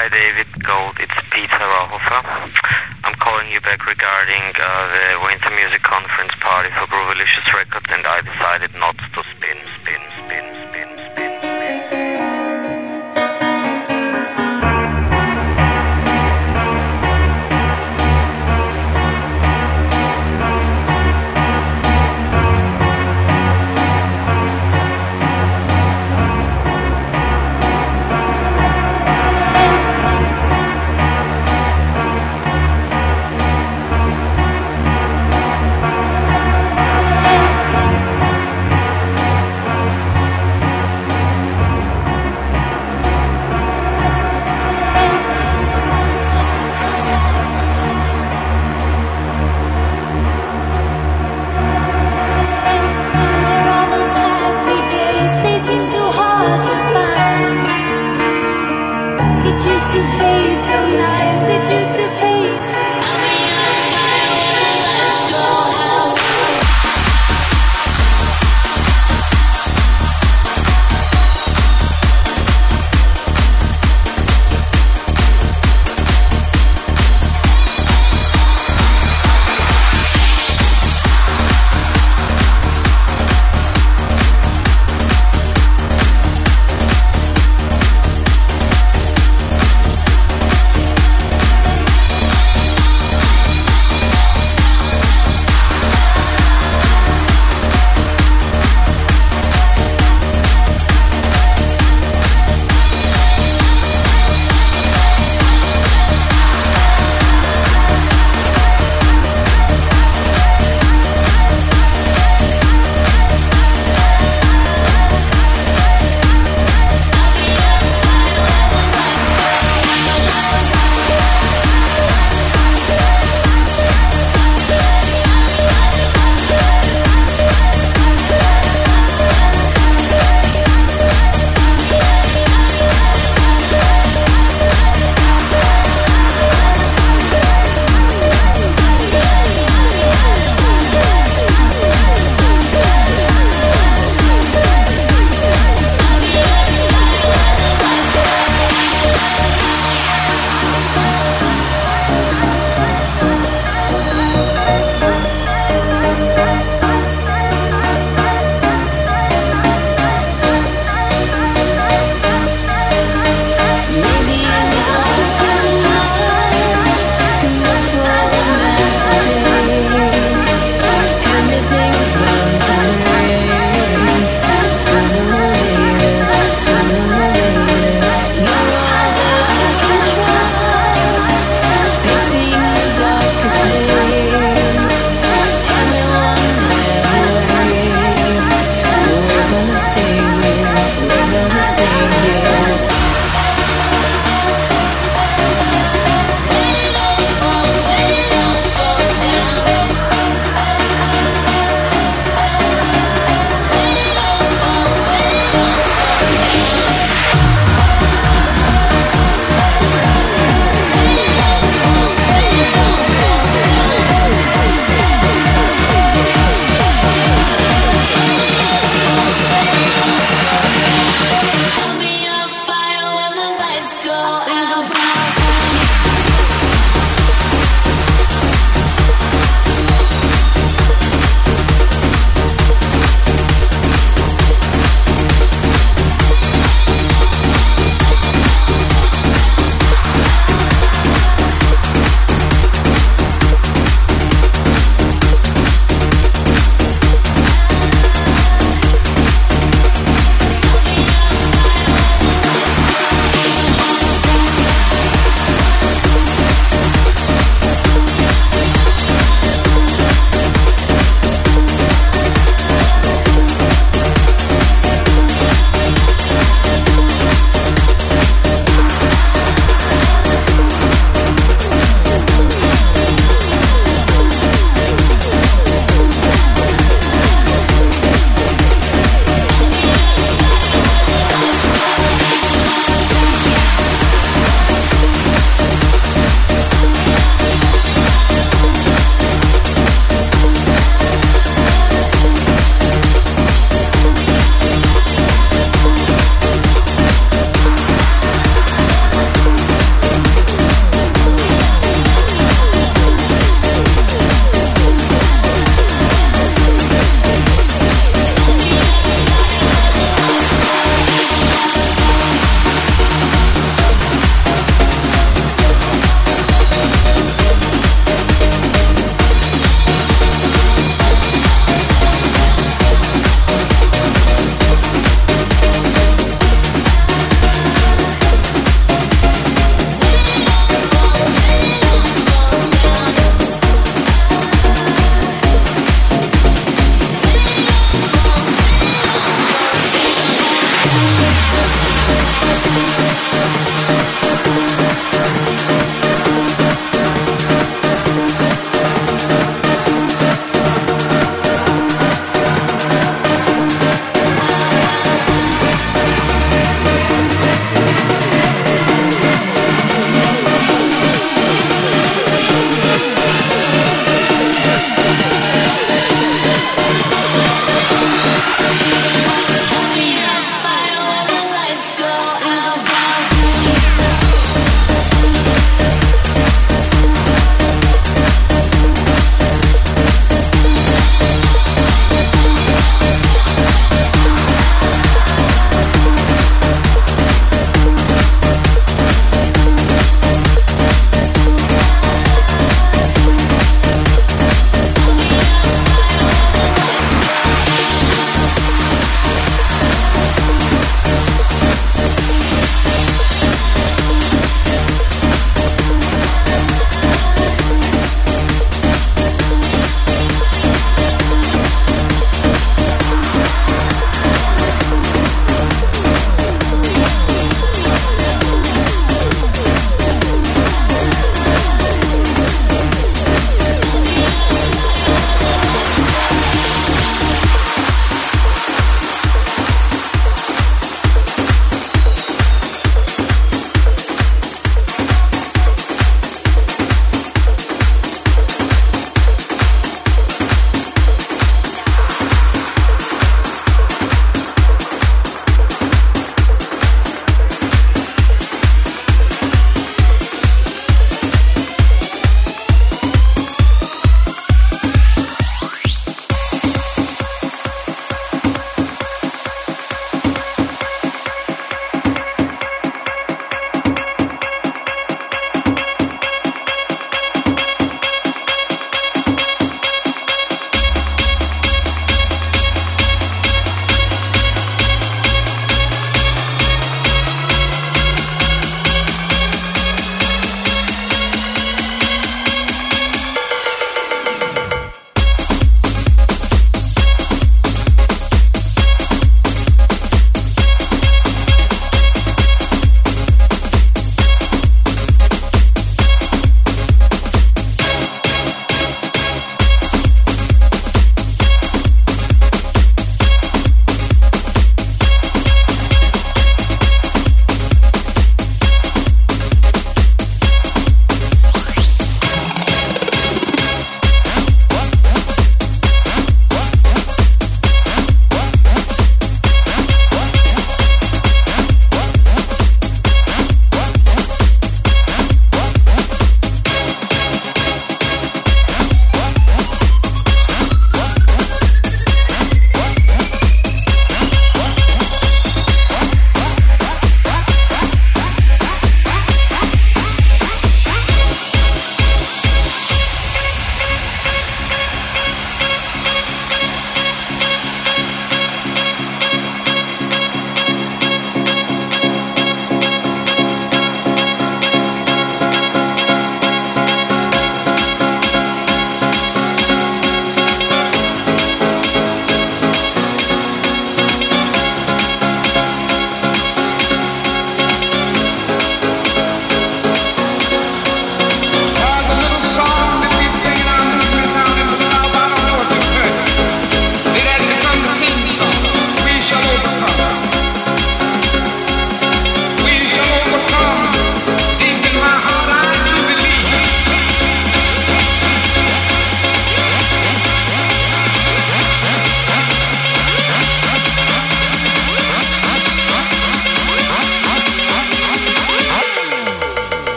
Hi, David Gold. It's Peter Rauhofer. I'm calling you back regarding uh, the Winter Music Conference party for Groovilicious Records, and I decided not to spin, spin, spin,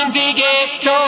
Indicator.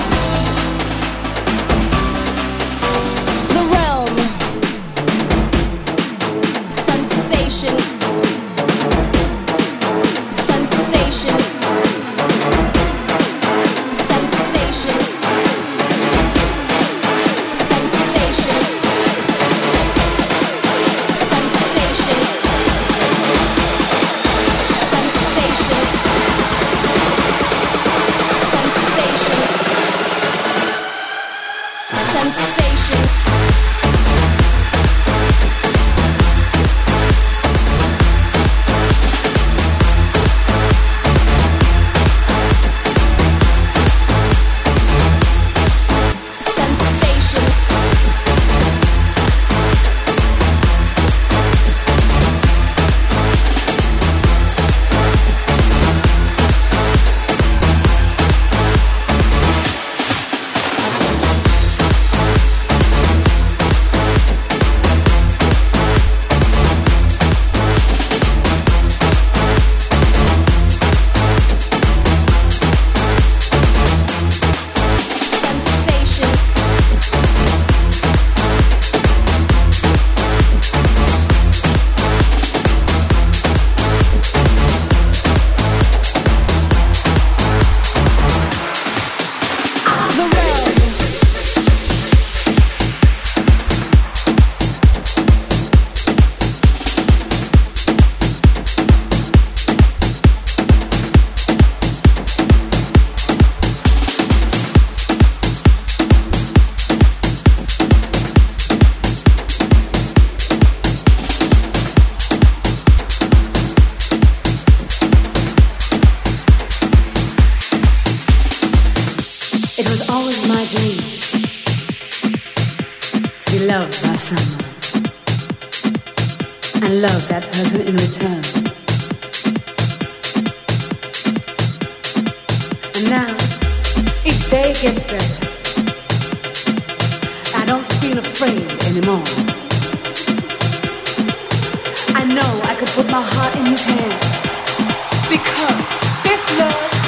feel afraid anymore. I know I could put my heart in his hands because this love.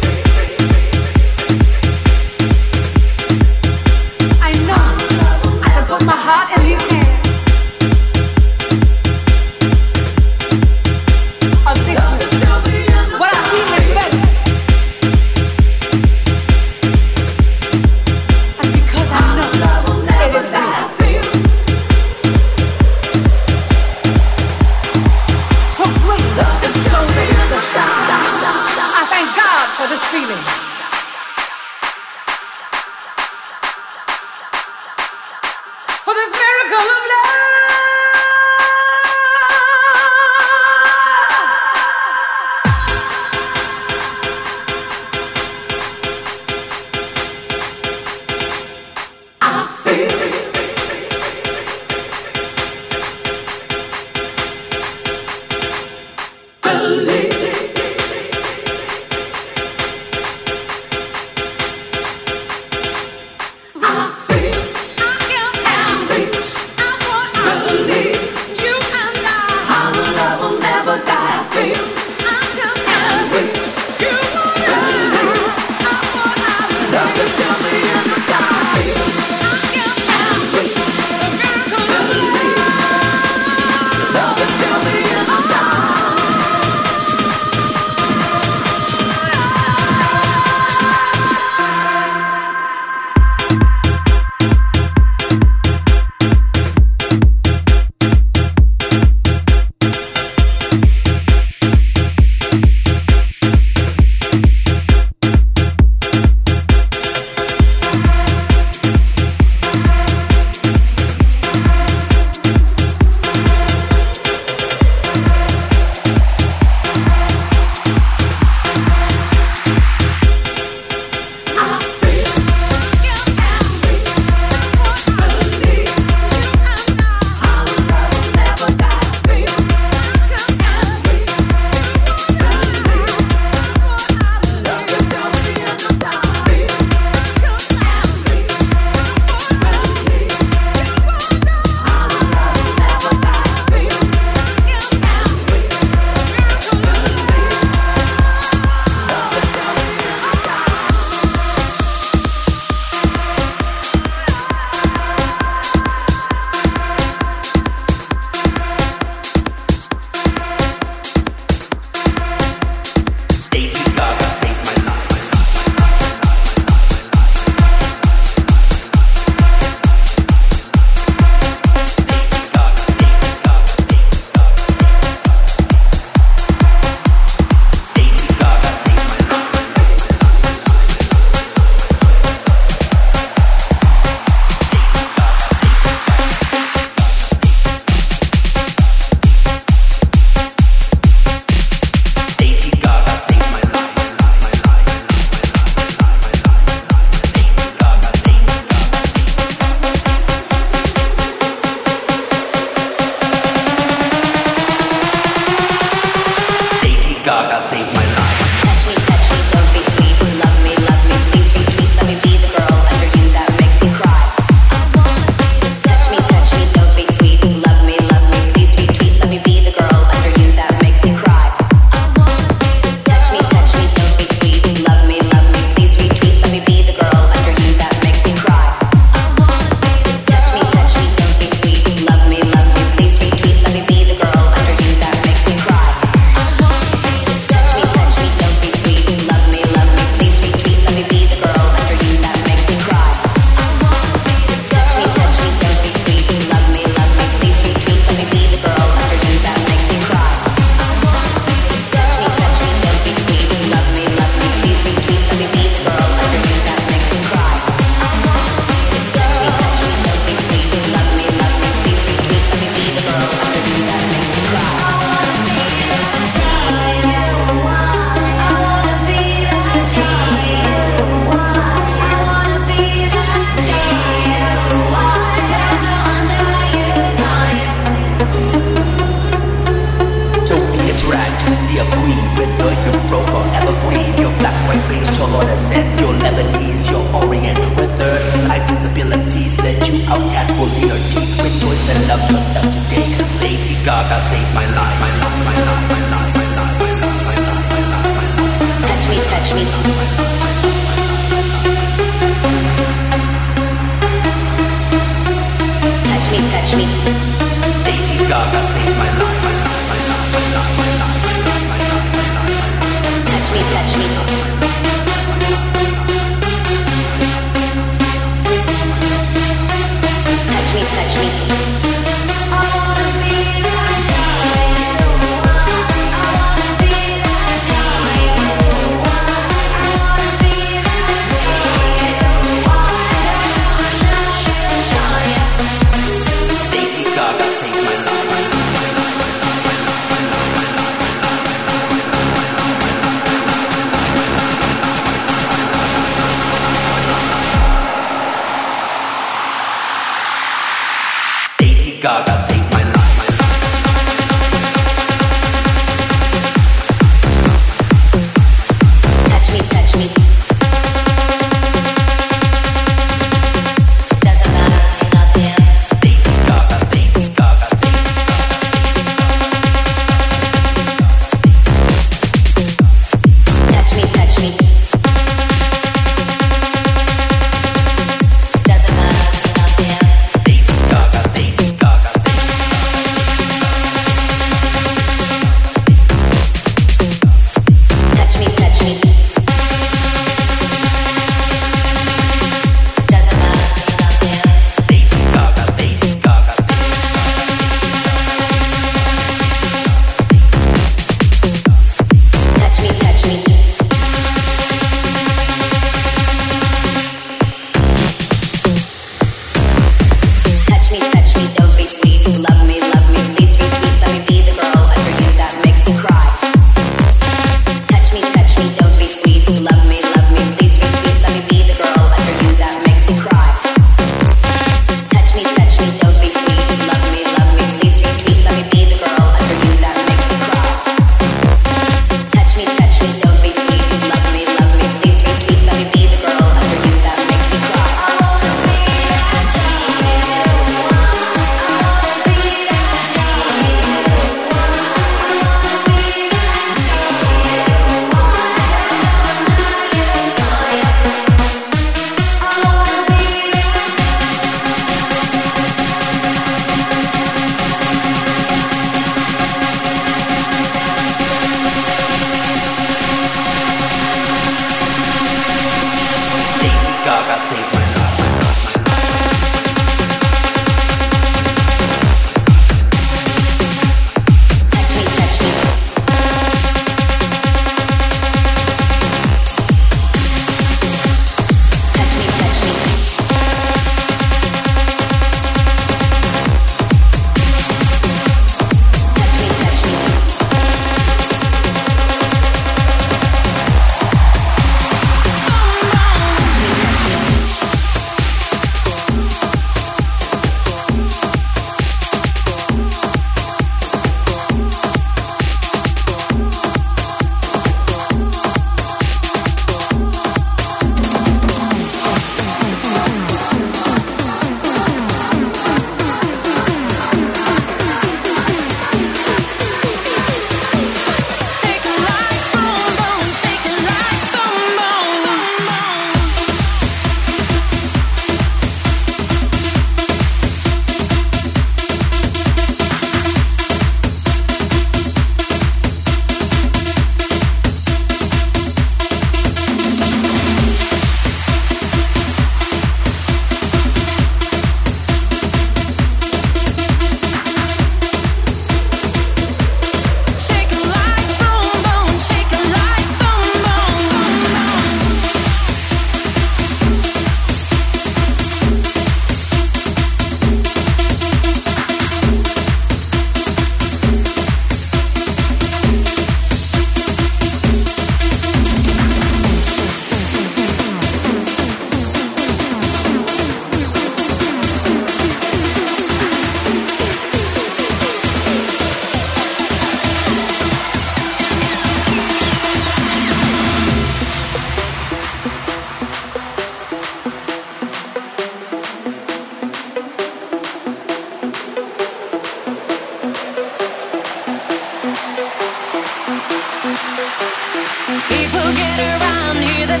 get around, hear the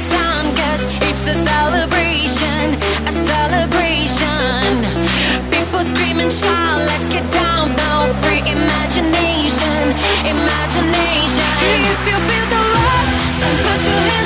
it's a celebration, a celebration. People shout, let's get down. Free imagination, imagination. If you feel the love, then put your hands